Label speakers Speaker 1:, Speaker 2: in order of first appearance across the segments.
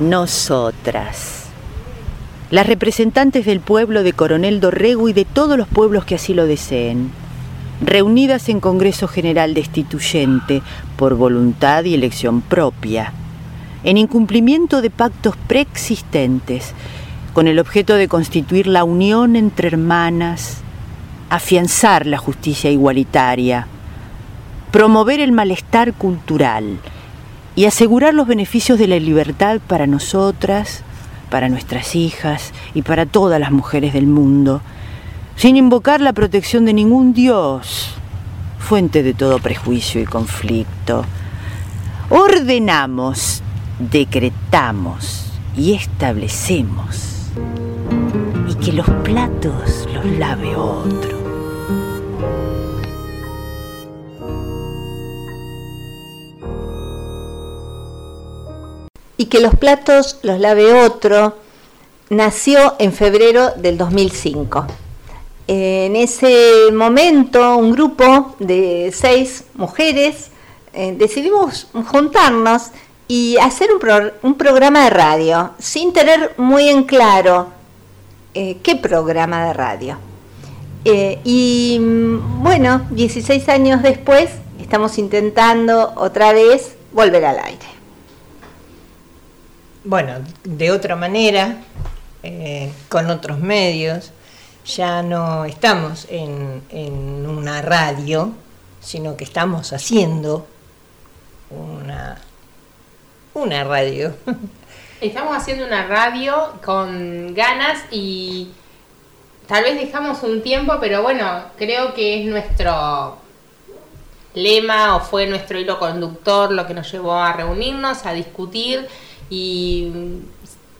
Speaker 1: nosotras, las representantes del pueblo de Coronel Dorrego y de todos los pueblos que así lo deseen, reunidas en Congreso General Destituyente por voluntad y elección propia, en incumplimiento de pactos preexistentes, con el objeto de constituir la unión entre hermanas, afianzar la justicia igualitaria, promover el malestar cultural, y asegurar los beneficios de la libertad para nosotras, para nuestras hijas y para todas las mujeres del mundo, sin invocar la protección de ningún Dios, fuente de todo prejuicio y conflicto. Ordenamos, decretamos y establecemos y que los platos los lave otro
Speaker 2: y que los platos los lave otro, nació en febrero del 2005. En ese momento, un grupo de seis mujeres eh, decidimos juntarnos y hacer un, programa de radio, sin tener muy en claro eh, qué programa de radio. Eh, y mm, bueno, 16 años después, estamos intentando otra vez volver al aire
Speaker 3: bueno, de otra manera, eh, con otros medios, ya no estamos en, una radio, sino que estamos haciendo una, una radio.
Speaker 4: Estamos haciendo una radio con ganas y tal vez dejamos un tiempo, pero bueno, creo que es nuestro lema o fue nuestro hilo conductor lo que nos llevó a reunirnos, a discutir y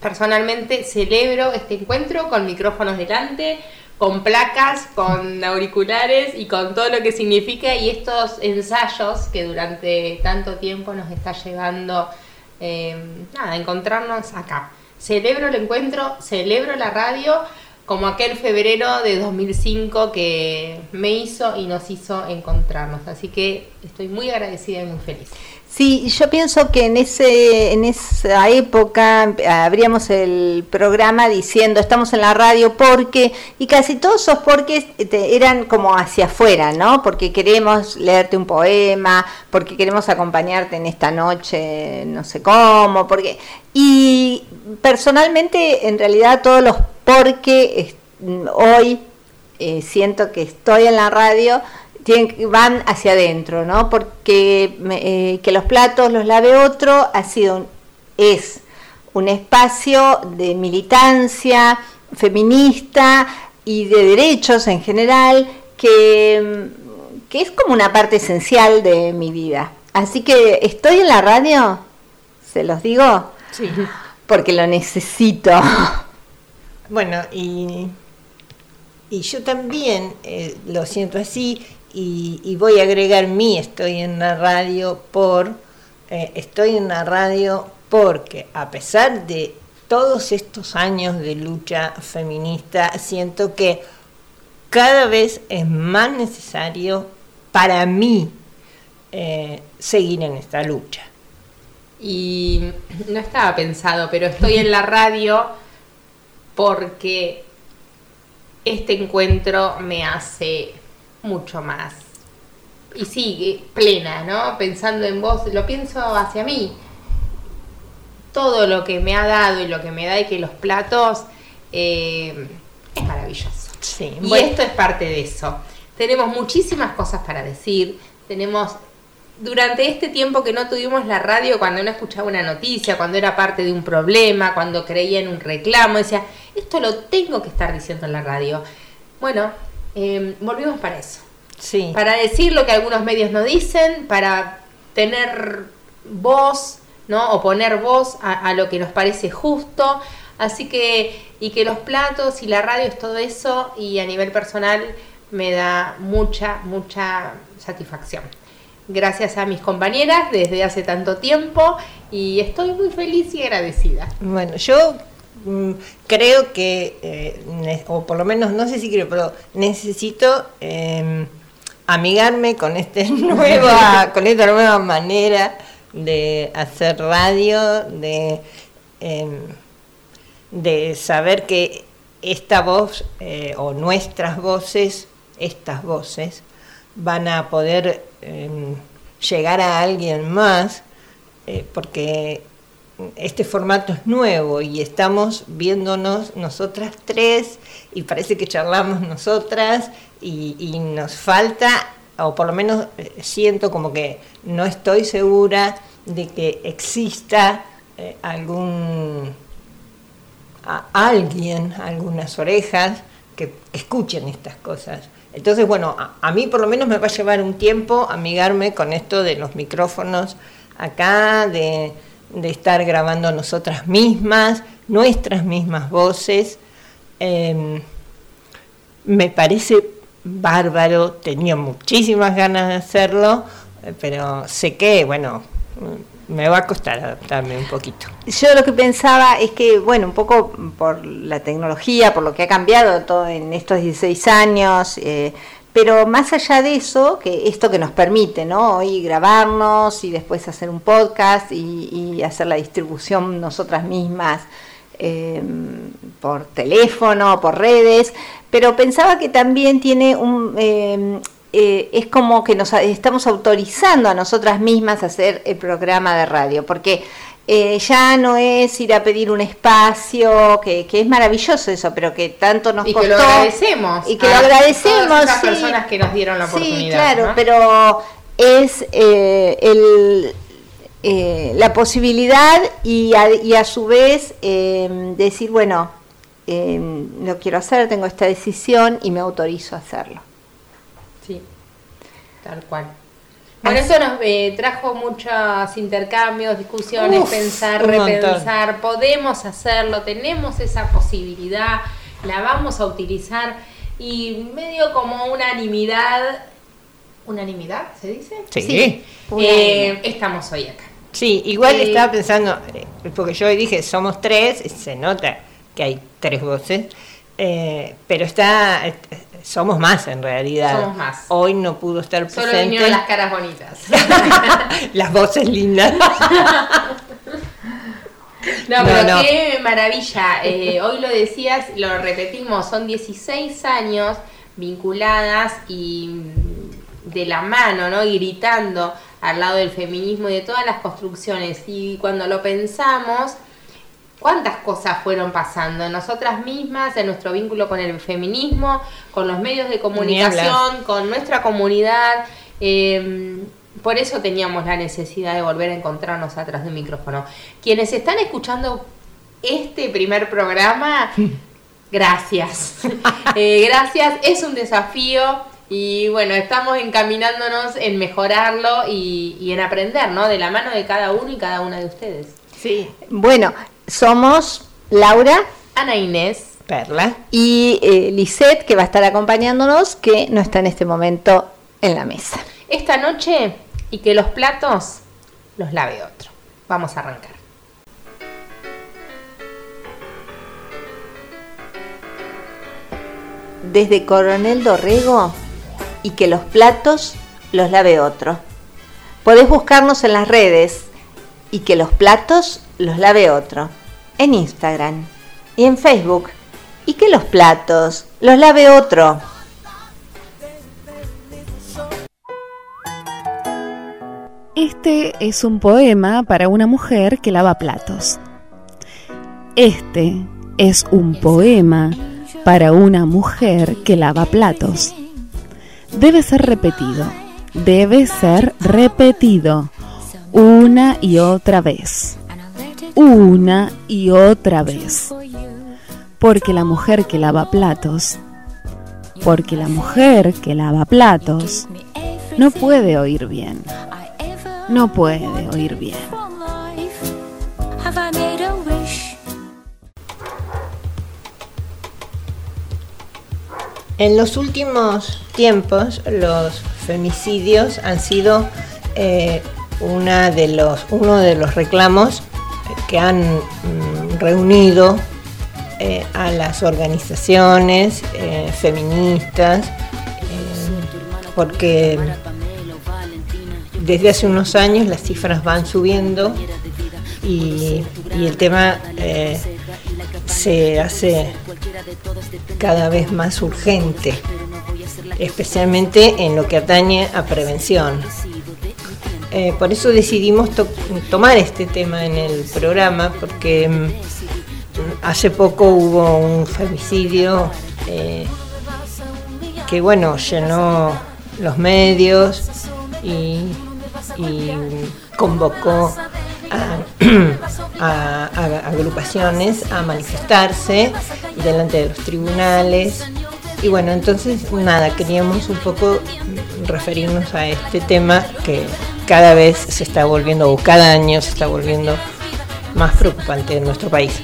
Speaker 4: personalmente celebro este encuentro con micrófonos delante, con placas, con auriculares y con todo lo que significa y estos ensayos que durante tanto tiempo nos está llevando eh, a encontrarnos acá. Celebro el encuentro, celebro la radio como aquel febrero de 2005 que me hizo y nos hizo encontrarnos. Así que estoy muy agradecida y muy feliz.
Speaker 2: Sí, yo pienso que en ese en esa época abríamos el programa diciendo estamos en la radio porque y casi todos esos porque eran como hacia afuera, ¿no? Porque queremos leerte un poema, porque queremos acompañarte en esta noche, no sé cómo, porque y personalmente en realidad todos los porque hoy eh, siento que estoy en la radio van hacia adentro, ¿no? Porque eh, que los platos los lave otro ha sido es un espacio de militancia feminista y de derechos en general que, que es como una parte esencial de mi vida. Así que estoy en la radio, se los digo, sí. porque lo necesito.
Speaker 3: Bueno, y, y yo también eh, lo siento así y, voy a agregar mi estoy en la radio por, eh, estoy en la radio porque a pesar de todos estos años de lucha feminista, siento que cada vez es más necesario para mí eh, seguir en esta lucha.
Speaker 4: Y no estaba pensado, pero estoy en la radio porque este encuentro me hace mucho más. Y sigue plena, ¿no? Pensando en vos, lo pienso hacia mí. Todo lo que me ha dado y lo que me da y que los platos eh, es maravilloso. Sí, y esto es parte de eso. Tenemos muchísimas cosas para decir, tenemos durante este tiempo que no tuvimos la radio, cuando uno escuchaba una noticia, cuando era parte de un problema, cuando creía en un reclamo, decía, esto lo tengo que estar diciendo en la radio. Bueno, Em, volvimos para eso. Sí. Para decir lo que algunos medios no dicen, para tener voz, ¿no? O poner voz a, lo que nos parece justo. Así que, y que los platos y la radio es todo eso, y a nivel personal me da mucha, mucha satisfacción. Gracias a mis compañeras desde hace tanto tiempo y estoy muy feliz y agradecida.
Speaker 3: Bueno, yo creo que, eh, o por lo menos no sé si quiero, pero necesito em, amigarme con, este nueva, con esta nueva manera de hacer radio, de em, de saber que esta voz eh, o nuestras voces, estas voces, van a poder em, llegar a alguien más, eh, porque este formato es nuevo y estamos viéndonos nosotras tres y parece que charlamos nosotras y, nos falta, o por lo menos eh, siento como que no estoy segura de que exista eh, algún alguien, algunas orejas que escuchen estas cosas. Entonces, bueno, a, mí por lo menos me va a llevar un tiempo amigarme con esto de los micrófonos acá, de, estar grabando nosotras mismas, nuestras mismas voces. Em, me parece bárbaro, tenía muchísimas ganas de hacerlo, eh, pero sé que, bueno, me va a costar adaptarme un poquito.
Speaker 2: Yo lo que pensaba es que, bueno, un poco por la tecnología, por lo que ha cambiado todo en estos 16 años, eh, pero más allá de eso, que esto que nos permite, ¿no? Hoy grabarnos y después hacer un podcast y, hacer la distribución nosotras mismas eh, por teléfono, por redes, pero pensaba que también tiene un... Eh, eh, es como que nos estamos autorizando a nosotras mismas a hacer el programa de radio, porque eh, ya no es ir a pedir un espacio, que, es maravilloso eso, pero que tanto nos
Speaker 4: y
Speaker 2: costó.
Speaker 4: Y que lo agradecemos.
Speaker 2: Y que lo agradecemos.
Speaker 4: Todas esas personas que nos dieron la oportunidad.
Speaker 2: Sí, claro, pero es eh, el, la posibilidad y a, y a su vez decir, bueno, lo quiero hacer, tengo esta decisión y me autorizo a hacerlo.
Speaker 4: Sí, tal cual. Bueno, eso nos eh, trajo muchos intercambios, discusiones, pensar, repensar, podemos hacerlo, tenemos esa posibilidad, la vamos a utilizar y medio como unanimidad, ¿unanimidad se dice?
Speaker 3: Sí.
Speaker 4: Eh, estamos hoy acá.
Speaker 3: Sí, igual eh, estaba pensando, porque yo hoy dije somos tres, se nota que hay tres voces, pero está somos más en realidad.
Speaker 4: Somos más.
Speaker 3: Hoy no pudo estar presente. Solo
Speaker 4: vinieron las caras bonitas.
Speaker 3: las voces lindas.
Speaker 4: No, pero qué maravilla. Eh, hoy lo decías, lo repetimos, son 16 años vinculadas y de la mano, ¿no? Y gritando al lado del feminismo y de todas las construcciones. Y cuando lo pensamos, cuántas cosas fueron pasando, nosotras mismas, en nuestro vínculo con el feminismo, con los medios de comunicación, con nuestra comunidad. Em, por eso teníamos la necesidad de volver a encontrarnos atrás de un micrófono. Quienes están escuchando este primer programa, gracias. Eh, gracias, es un desafío. Y bueno, estamos encaminándonos en mejorarlo y, y en aprender, ¿no? De la mano de cada uno y cada una de ustedes.
Speaker 2: Sí. Bueno, somos Laura,
Speaker 4: Ana Inés,
Speaker 3: Perla
Speaker 2: y eh, Lisette, que va a estar acompañándonos, que no está en este momento en la mesa.
Speaker 4: Esta noche y que los platos los lave otro. Vamos a arrancar.
Speaker 2: Desde Coronel Dorrego y que los platos los lave otro. Podés buscarnos en las redes y que los platos los lave otro, en Instagram y en Facebook, y que los platos los lave otro.
Speaker 5: Este es un poema para una mujer que lava platos. Este es un poema para una mujer que lava platos. Debe ser repetido, debe ser repetido una y otra vez una y otra vez. Porque la mujer que lava platos, porque la mujer que lava platos no puede oír bien. No puede oír bien.
Speaker 3: En los últimos tiempos los femicidios han sido eh, una de los, uno de los reclamos que han mm, reunido eh, a las organizaciones eh, feministas, eh, porque desde hace unos años las cifras van subiendo y, el tema se hace cada vez más urgente, especialmente en lo que atañe a prevención. Eh, por eso decidimos tomar este tema en el programa, porque mm, hace poco hubo un femicidio eh, que, bueno, llenó los medios y, convocó a, agrupaciones a manifestarse delante de los tribunales. Y bueno, entonces nada, queríamos un poco referirnos a este tema que cada vez se está volviendo, o cada año se está volviendo más preocupante en nuestro país.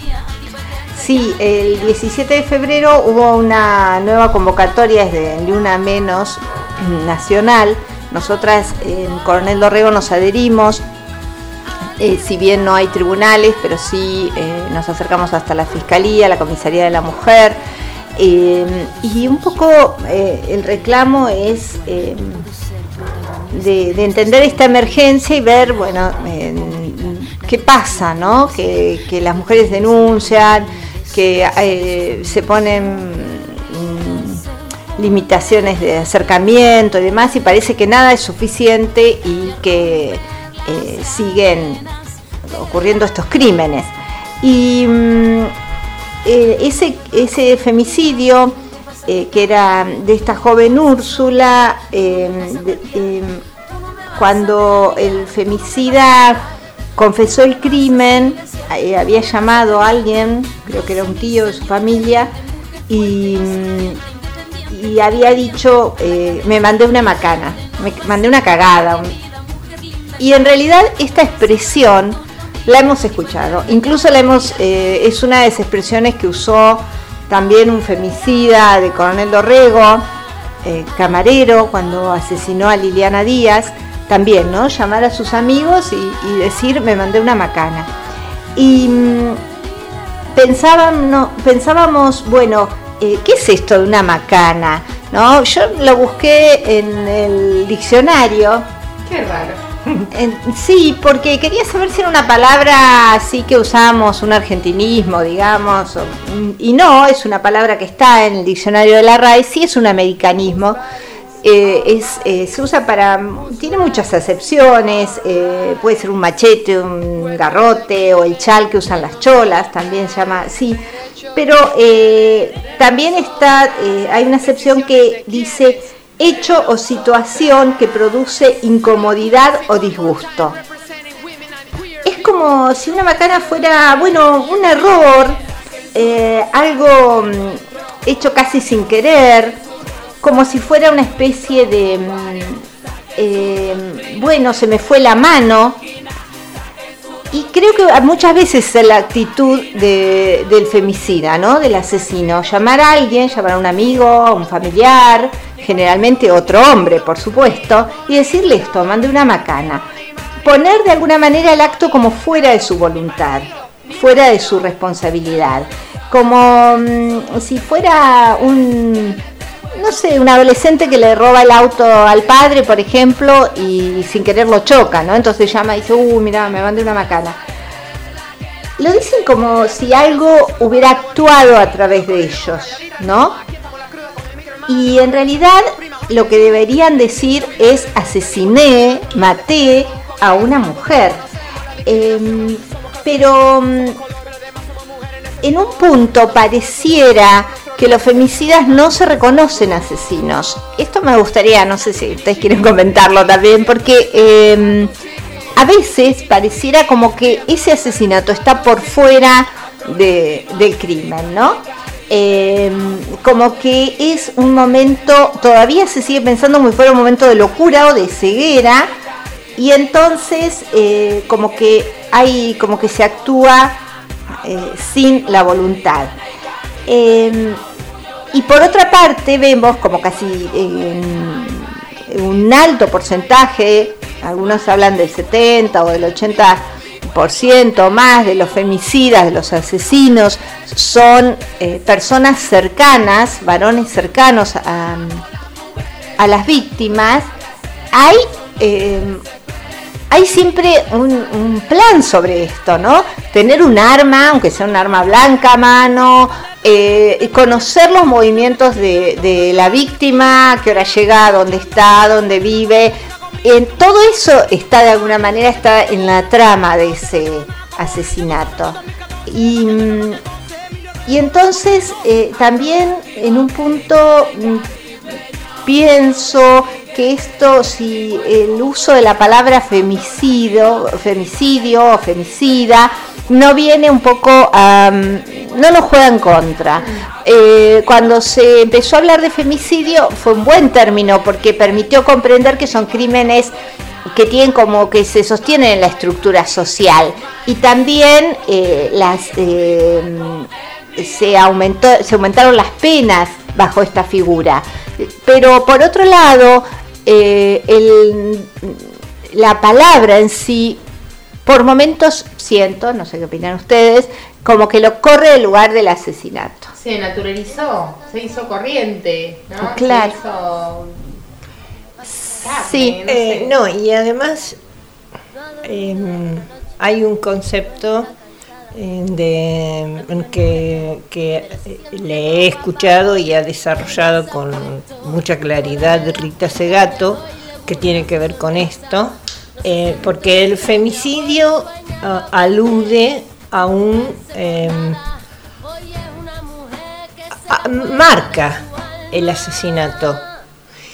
Speaker 2: Sí, el 17 de febrero hubo una nueva convocatoria de Luna Menos nacional. Nosotras en Coronel Dorrego nos adherimos, eh, si bien no hay tribunales, pero sí eh, nos acercamos hasta la Fiscalía, la Comisaría de la Mujer. Eh, y un poco el reclamo es de, entender esta emergencia y ver, bueno, qué pasa, ¿no? Que, las mujeres denuncian, que eh, se ponen mm, limitaciones de acercamiento y demás, y parece que nada es suficiente y que eh, siguen ocurriendo estos crímenes. Y mm, eh, ese, ese femicidio que era de esta joven Úrsula, em, cuando el femicida confesó el crimen, eh, había llamado a alguien, creo que era un tío de su familia, y, había dicho, eh, me mandé una macana, me mandé una cagada. Y en realidad esta expresión la hemos escuchado, incluso la hemos, es una de las expresiones que usó también un femicida de Coronel Dorrego, eh, camarero, cuando asesinó a Liliana Díaz, también, ¿no? Llamar a sus amigos y, decir, me mandé una macana. Y mm, pensábamos, pensábamos, bueno, eh, ¿qué es esto de una macana? ¿No? Yo lo busqué en el diccionario.
Speaker 4: Qué raro
Speaker 2: sí, porque quería saber si era una palabra así que usamos, un argentinismo, digamos, y no, es una palabra que está en el diccionario de la RAE, sí es un americanismo. Eh, es, eh, se usa para, tiene muchas acepciones, eh, puede ser un machete, un garrote o el chal que usan las cholas, también se llama así, pero también está, hay una acepción que dice hecho o situación que produce incomodidad o disgusto. Es como si una macana fuera, bueno, un error, eh, algo mm, hecho casi sin querer, como si fuera una especie de, mm, eh, bueno, se me fue la mano, y creo que muchas veces es la actitud del femicida, ¿no? Del asesino. Llamar a alguien, llamar a un amigo, a un familiar, generalmente otro hombre, por supuesto, y decirle esto, mande una macana. Poner de alguna manera el acto como fuera de su voluntad, fuera de su responsabilidad. Como mm, si fuera un, no sé, un adolescente que le roba el auto al padre, por ejemplo, y sin querer lo choca, ¿no? Entonces llama y dice, uy, mira, me mandé una macana. Lo dicen como si algo hubiera actuado a través de ellos, ¿no? Y en realidad lo que deberían decir es asesiné, maté a una mujer. Em, pero mm, en un punto pareciera que los femicidas no se reconocen asesinos. Esto me gustaría, no sé si ustedes quieren comentarlo también, porque em, a veces pareciera como que ese asesinato está por fuera del crimen, ¿no? Em, como que es un momento, todavía se sigue pensando como si fuera un momento de locura o de ceguera, y entonces eh, como que hay, como que se actúa eh, sin la voluntad. Y por otra parte vemos como casi un alto porcentaje, algunos hablan del 70 o del 80% más de los femicidas, de los asesinos, son eh, personas cercanas, varones cercanos a, las víctimas. Hay em, hay siempre un, plan sobre esto, ¿no? Tener un arma, aunque sea un arma blanca a mano, eh, conocer los movimientos de, la víctima, qué hora llega, dónde está, dónde vive. En, todo eso está de alguna manera está en la trama de ese asesinato. Y, entonces eh, también en un punto mm, pienso esto, si el uso de la palabra femicidio, femicidio o femicida, no viene un poco no nos juega en contra. Eh, cuando se empezó a hablar de femicidio fue un buen término porque permitió comprender que son crímenes que tienen como que se sostienen en la estructura social y también eh, las eh, se aumentó se aumentaron las penas bajo esta figura pero por otro lado eh, la palabra en sí, por momentos siento, no sé qué opinan ustedes, como que lo corre el lugar del asesinato.
Speaker 4: Se naturalizó, se hizo corriente, ¿no?
Speaker 2: Claro.
Speaker 3: sí, eh, no, y además em, hay un concepto de, que, que, le he escuchado y ha desarrollado con mucha claridad Rita Segato, que tiene que ver con esto, eh, porque el femicidio ah, alude a un... Em, marca el asesinato.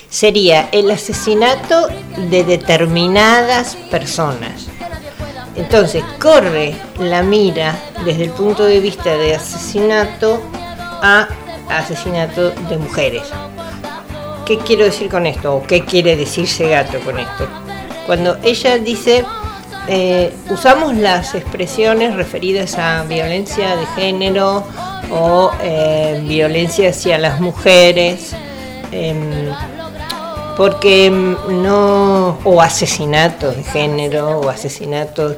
Speaker 3: Sería el asesinato de determinadas personas entonces corre la mira desde el punto de vista de asesinato a asesinato de mujeres. ¿Qué quiero decir con esto? ¿O qué quiere decirse gato con esto? Cuando ella dice, eh, usamos las expresiones referidas a violencia de género o eh, violencia hacia las mujeres, em, porque no, o asesinatos de género, o asesinatos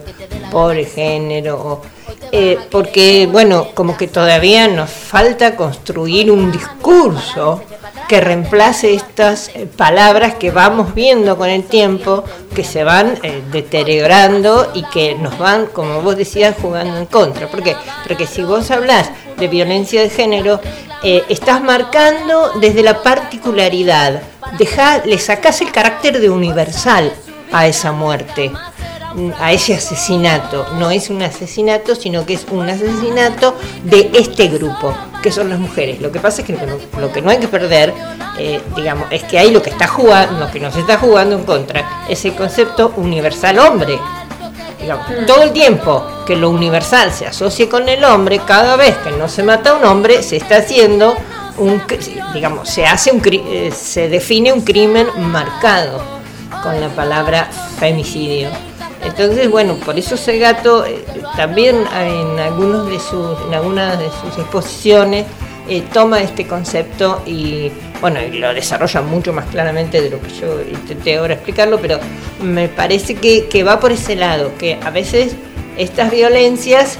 Speaker 3: por género, eh, porque, bueno, como que todavía nos falta construir un discurso que reemplace estas eh, palabras que vamos viendo con el tiempo, que se van eh, deteriorando y que nos van, como vos decías, jugando en contra. ¿Por qué? Porque si vos hablas de violencia de género, estás marcando desde la particularidad le sacás el carácter de universal a esa muerte, a ese asesinato. No es un asesinato, sino que es un asesinato de este grupo, que son las mujeres. Lo que pasa es que lo, que no hay que perder, eh, digamos, es que hay lo que está jugando, lo que nos está jugando en contra, ese concepto universal hombre. todo el tiempo que lo universal se asocie con el hombre, cada vez que no se mata a un hombre, se está haciendo un, digamos, se hace un, eh, se define un crimen marcado con la palabra femicidio. Entonces, bueno, por eso Segato eh, también en algunos de sus, en algunas de sus exposiciones eh, toma este concepto y bueno, lo desarrolla mucho más claramente de lo que yo intenté ahora explicarlo, pero me parece que, que va por ese lado, que a veces estas violencias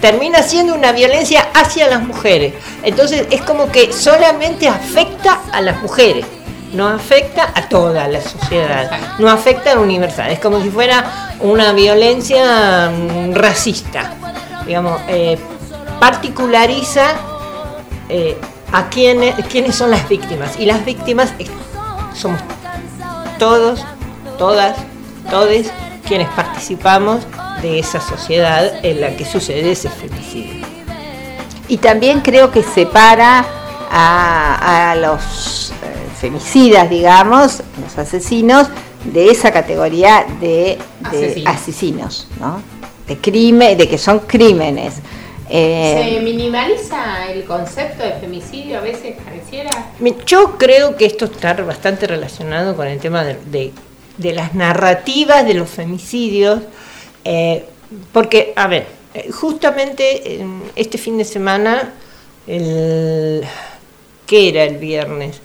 Speaker 3: termina siendo una violencia hacia las mujeres. Entonces es como que solamente afecta a las mujeres, no afecta a toda la sociedad, no afecta a universal. Es como si fuera una violencia mm, racista, digamos, eh, particulariza eh, a quiénes, quiénes son las víctimas. Y las víctimas somos todos, todas, todos quienes participamos de esa sociedad en la que sucede ese femicidio.
Speaker 2: Y también creo que separa a, los eh, femicidas, digamos, los asesinos, de esa categoría de, asesinos. ¿no? De crimen, de que son crímenes.
Speaker 4: Eh, ¿Se minimaliza el concepto de femicidio a veces pareciera?
Speaker 3: Yo creo que esto está bastante relacionado con el tema de, de las narrativas de los femicidios, eh, porque, a ver, eh, justamente este fin de semana, el, ¿qué era el viernes?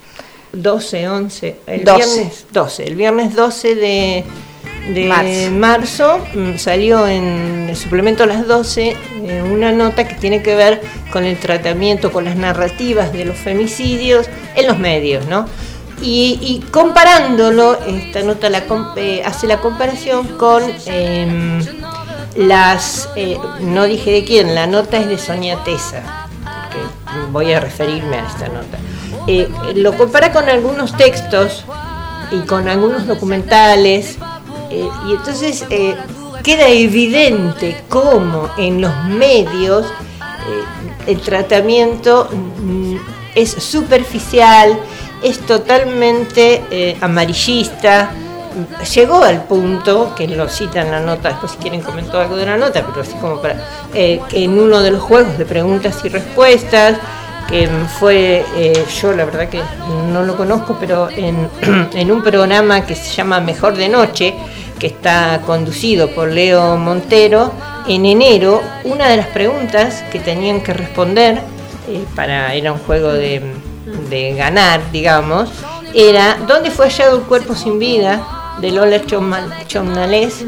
Speaker 3: 12, 11, el viernes 12, el viernes 12 de, marzo. Mm, salió en el suplemento las 12 eh, una nota que tiene que ver con el tratamiento, con las narrativas de los femicidios en los medios, ¿no? y, comparándolo, esta nota la, eh, hace la comparación con em, las, eh, no dije de quién, la nota es de Sonia Tesa, que voy a referirme a esta nota. Eh, lo compara con algunos textos y con algunos documentales, y entonces queda evidente cómo en los medios el tratamiento mm, es superficial, es totalmente eh, amarillista. Llegó al punto, que lo cita en la nota, después si quieren comentar algo de la nota, pero así como para, eh, que en uno de los juegos de preguntas y respuestas, que fue, eh, yo la verdad que no lo conozco, pero en, un programa que se llama Mejor de Noche, que está conducido por Leo Montero, en enero una de las preguntas que tenían que responder, para, era un juego de de ganar, digamos, era dónde fue hallado el cuerpo sin vida de Lola Chomnales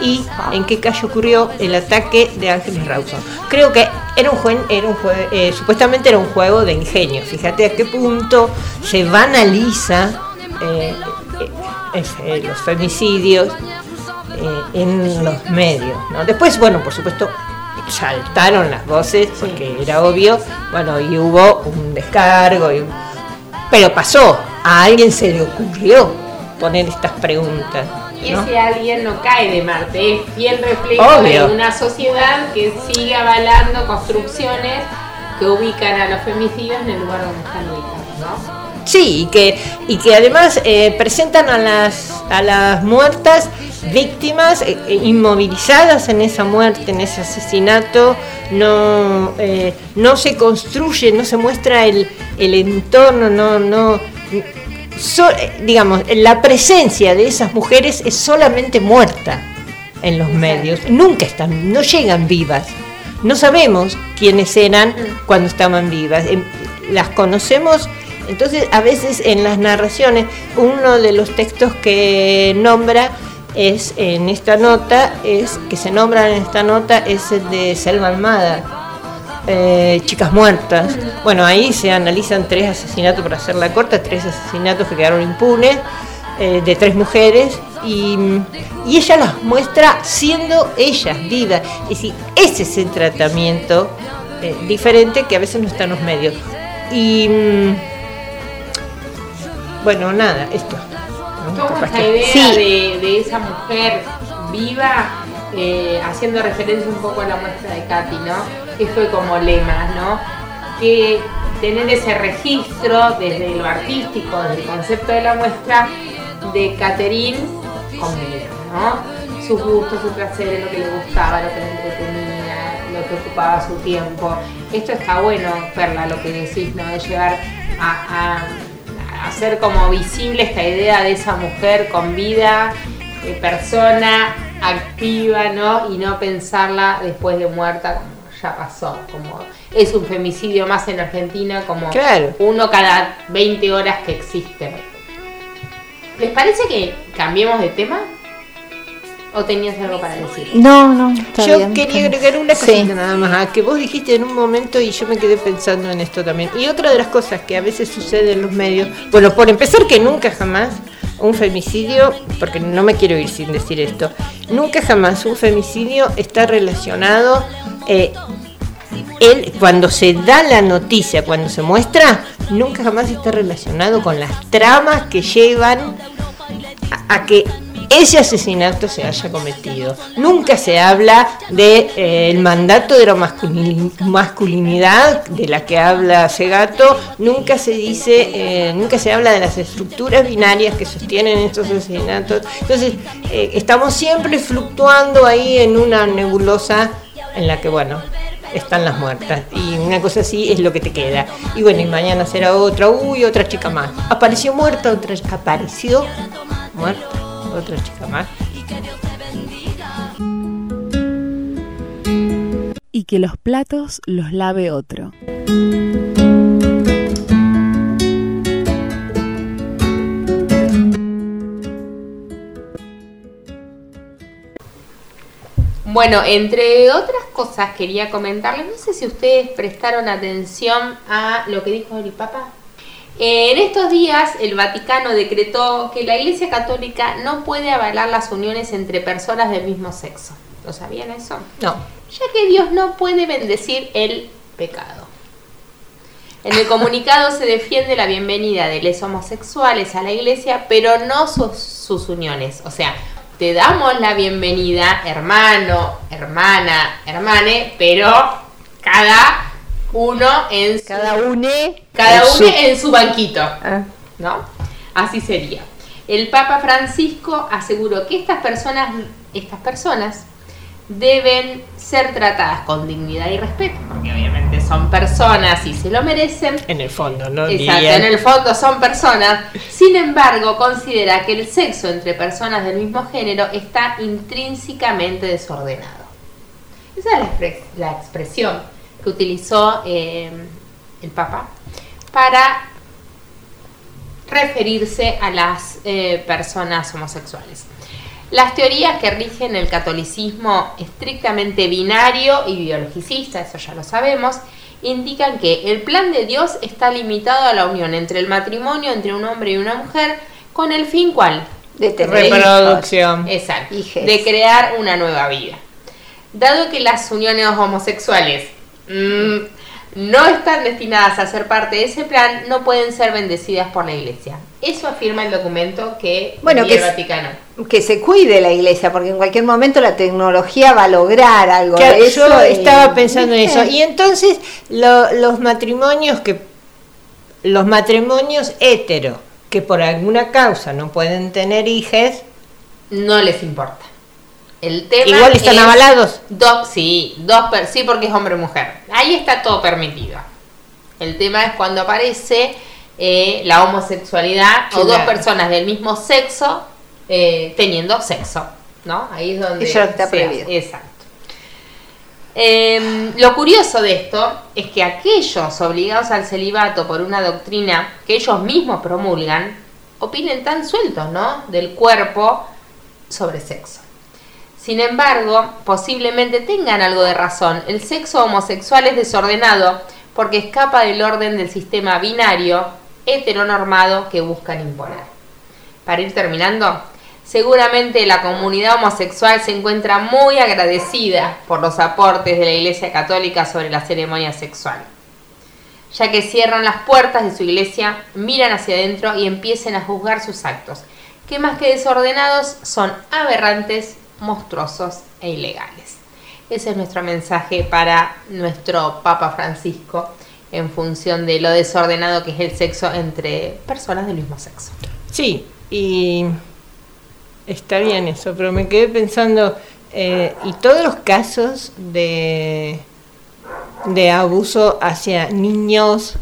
Speaker 3: y en qué calle ocurrió el ataque de Ángeles Rawson. Creo que era un juego, era un eh, supuestamente era un juego de ingenio. Fíjate a qué punto se banaliza eh, eh, los femicidios en los medios. Después, bueno, por supuesto, saltaron las voces porque era obvio, bueno, y hubo un descargo, pero pasó, a alguien se le ocurrió poner estas preguntas.
Speaker 4: Y ese alguien no cae de Marte, es fiel reflejo de una sociedad que sigue avalando construcciones que ubican a los femicidios en el lugar donde están ubicados, ¿no?
Speaker 3: Sí, y que, y que además eh, presentan a las, a las muertas víctimas eh, eh, inmovilizadas en esa muerte, en ese asesinato, no, no se construye, no se muestra el, el entorno, no, no, digamos, la presencia de esas mujeres es solamente muerta en los medios, nunca están, no llegan vivas. No sabemos quiénes eran mm. cuando estaban vivas. Em, las conocemos entonces, a veces en las narraciones, uno de los textos que nombra es en esta nota, es que se nombra en esta nota, es el de Selva Almada, eh, Chicas Muertas. Bueno, ahí se analizan tres asesinatos, para hacerla corta, tres asesinatos que quedaron impunes, eh, de tres mujeres, y, ella las muestra siendo ellas vivas. Es decir, ese es el tratamiento eh, diferente que a veces no está en los medios. Y mm, bueno, nada, esto.
Speaker 4: ¿Cómo esta idea de, esa mujer viva, eh, haciendo referencia un poco a la muestra de Katy, ¿no? Que fue como lema, ¿no? Que tener ese registro desde lo artístico, desde el concepto de la muestra de Catherine con ¿no? Sus gustos, su placer, lo que le gustaba, lo que le entretenía, lo que ocupaba su tiempo. Esto está bueno, Perla, lo que decís, ¿no? De llevar a hacer como visible esta idea de esa mujer con vida, eh, persona activa, ¿no? Y no pensarla después de muerta como ya pasó, como es un femicidio más en Argentina, como uno cada 20 horas que existe. ¿Les parece que cambiemos de tema? ¿O tenías algo para decir?
Speaker 2: No, no.
Speaker 3: yo quería agregar una cosita nada más, ah, que vos dijiste en un momento y yo me quedé pensando en esto también. Y otra de las cosas que a veces sucede en los medios, bueno, por empezar que nunca jamás un femicidio, porque no me quiero ir sin decir esto, nunca jamás un femicidio está relacionado, eh, él, cuando se da la noticia, cuando se muestra, nunca jamás está relacionado con las tramas que llevan a que ese asesinato se haya cometido. Nunca se habla del de, eh, mandato de la masculinidad de la que habla Segato, nunca se dice, eh, nunca se habla de las estructuras binarias que sostienen estos asesinatos. Entonces, eh, estamos siempre fluctuando ahí en una nebulosa en la que, bueno, están las muertas. Y una cosa así es lo que te queda. Y bueno, y mañana será otra, uy, otra chica más. Apareció muerta, otra apareció muerta otra chica más.
Speaker 5: Y que los platos los lave otro.
Speaker 4: Bueno, entre otras cosas quería comentarles, no sé si ustedes prestaron atención a lo que dijo el Papa En estos días el Vaticano decretó que la Iglesia Católica no puede avalar las uniones entre personas del mismo sexo. ¿Lo sabían eso?
Speaker 3: No.
Speaker 4: Ya que Dios no puede bendecir el pecado. En el comunicado se defiende la bienvenida de los homosexuales a la iglesia, pero no sus, sus uniones. O sea, te damos la bienvenida, hermano, hermana, hermane, pero cada uno en su,
Speaker 2: Cada une.
Speaker 4: cada
Speaker 2: en
Speaker 4: uno
Speaker 2: su-
Speaker 4: en su banquito,
Speaker 2: Ah.
Speaker 4: ¿no? Así sería. El Papa Francisco aseguró que estas personas, estas personas deben ser tratadas con dignidad y respeto, porque obviamente son personas y se lo merecen.
Speaker 3: En el fondo, ¿no?
Speaker 4: Exacto, en el fondo son personas. Sin embargo, considera que el sexo entre personas del mismo género está intrínsecamente desordenado. Esa es la expresión que utilizó eh, el Papa para referirse a las eh, personas homosexuales. Las teorías que rigen el catolicismo estrictamente binario y biologicista, eso ya lo sabemos, indican que el plan de Dios está limitado a la unión entre el matrimonio entre un hombre y una mujer con el fin cuál?
Speaker 2: De tener
Speaker 3: Reproducción.
Speaker 4: Exacto,
Speaker 2: Hijes.
Speaker 4: de crear una nueva vida. Dado que las uniones homosexuales no están destinadas a ser parte de ese plan, no pueden ser bendecidas por la Iglesia. Eso afirma el documento que
Speaker 2: Bueno, que
Speaker 4: el Vaticano.
Speaker 2: Que se cuide la iglesia, porque en cualquier momento la tecnología va a lograr algo
Speaker 3: Que
Speaker 2: de eso.
Speaker 3: yo
Speaker 2: y-
Speaker 3: estaba pensando en eso. Y entonces lo- los matrimonios que los matrimonios hetero que por alguna causa no pueden tener hijos,
Speaker 4: No les importa. El tema
Speaker 3: igual están
Speaker 4: es
Speaker 3: avalados.
Speaker 4: Dos, sí, dos, per- sí, porque es hombre y mujer. Ahí está todo permitido. El tema es cuando aparece eh, la homosexualidad o dos personas del mismo sexo eh, teniendo sexo, ¿no? Ahí es donde
Speaker 2: Eso está prohibido.
Speaker 4: Exacto. Em, lo curioso de esto es que aquellos obligados al celibato por una doctrina que ellos mismos promulgan, opinen tan sueltos, ¿no? Del cuerpo sobre sexo. Sin embargo, posiblemente tengan algo de razón. El sexo homosexual es desordenado porque escapa del orden del sistema binario heteronormado que buscan imponer. Para ir terminando, seguramente la comunidad homosexual se encuentra muy agradecida por los aportes de la Iglesia Católica sobre la ceremonia sexual, ya que cierran las puertas de su iglesia, miran hacia adentro y empiecen a juzgar sus actos, que más que desordenados son aberrantes, monstruosos e ilegales. Ese es nuestro mensaje para nuestro Papa Francisco en función de lo desordenado que es el sexo entre personas del mismo sexo.
Speaker 3: Sí, y está bien eso, pero me quedé pensando, eh, y todos los casos de, de abuso hacia niños,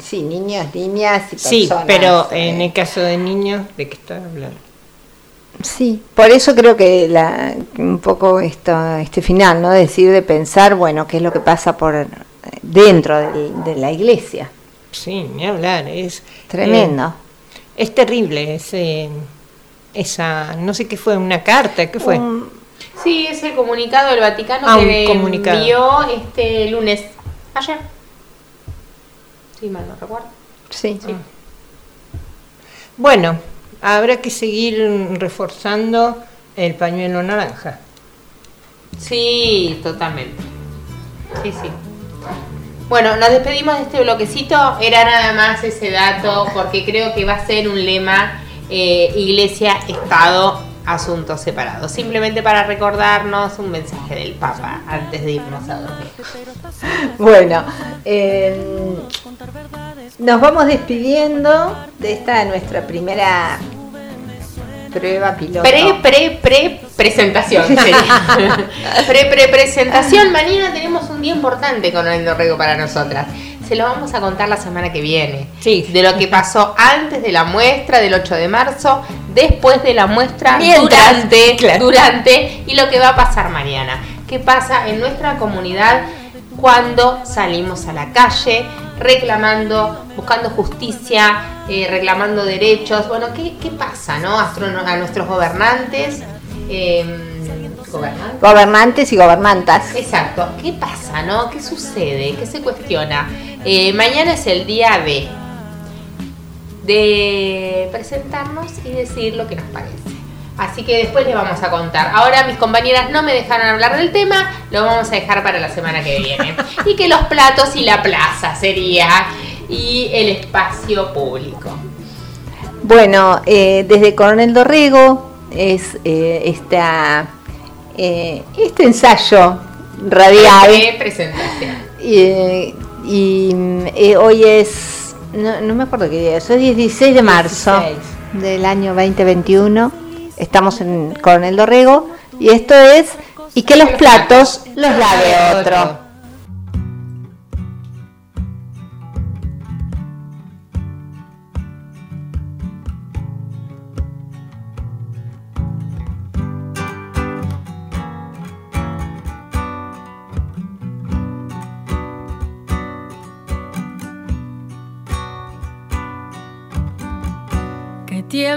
Speaker 2: sí, niños, niñas y
Speaker 3: sí,
Speaker 2: personas.
Speaker 3: pero
Speaker 2: eh,
Speaker 3: en el caso de niños, ¿de qué estás hablando?
Speaker 2: Sí, por eso creo que la, un poco esto, este final, ¿no? Decir de pensar, bueno, qué es lo que pasa por eh, dentro de, la iglesia.
Speaker 3: Sí, ni hablar, es
Speaker 2: Tremendo.
Speaker 3: eh, es terrible ese, esa, no sé qué fue, una carta, ¿qué fue?
Speaker 4: Sí, es el comunicado del Vaticano
Speaker 3: Ah,
Speaker 4: que envió este lunes, ayer. Sí, mal no recuerdo.
Speaker 2: sí.
Speaker 4: Sí.
Speaker 3: Bueno, habrá que seguir reforzando el pañuelo naranja.
Speaker 4: Sí, totalmente. Sí, sí. Bueno, nos despedimos de este bloquecito. Era nada más ese dato porque creo que va a ser un lema eh, Iglesia, Estado, asuntos separados. Simplemente para recordarnos un mensaje del Papa antes de irnos a dormir.
Speaker 2: Bueno, eh, nos vamos despidiendo de esta nuestra primera prueba piloto.
Speaker 4: Pre, pre, pre presentación. sería. pre, pre presentación. Mañana tenemos un día importante con el Dorrego para nosotras. Se lo vamos a contar la semana que viene.
Speaker 3: Sí.
Speaker 4: De lo que pasó antes de la muestra del 8 de marzo, después de la muestra,
Speaker 3: Mientras,
Speaker 4: durante,
Speaker 3: claro.
Speaker 4: durante y lo que va a pasar mañana. ¿Qué pasa en nuestra comunidad cuando salimos a la calle reclamando, buscando justicia, eh, reclamando derechos? Bueno, ¿qué, qué pasa no? a, nuestros gobernantes? eh, ¿Gobernantes?
Speaker 2: Gobernantes y gobernantas.
Speaker 4: Exacto. ¿Qué pasa, no? ¿Qué sucede? ¿Qué se cuestiona? Eh, mañana es el día de. de presentarnos y decir lo que nos parece. Así que después les vamos a contar. Ahora mis compañeras no me dejaron hablar del tema, lo vamos a dejar para la semana que viene. y que los platos y la plaza sería y el espacio público.
Speaker 2: Bueno, eh, desde Coronel Dorrego es eh, esta, eh, este ensayo radial.
Speaker 4: De presentación.
Speaker 2: y hoy es, no, me acuerdo qué día es, hoy es 16 de marzo del año 2021. Estamos en Coronel Dorrego y esto es y que los platos los lave otro.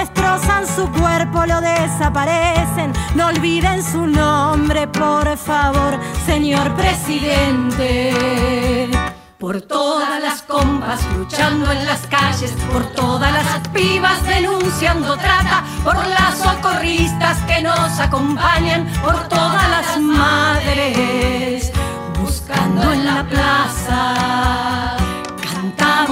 Speaker 6: destrozan su cuerpo, lo desaparecen. No olviden su nombre, por favor, señor presidente. Por todas las compas luchando en las calles, por todas las pibas denunciando trata, por las socorristas que nos acompañan, por todas las madres buscando en la plaza.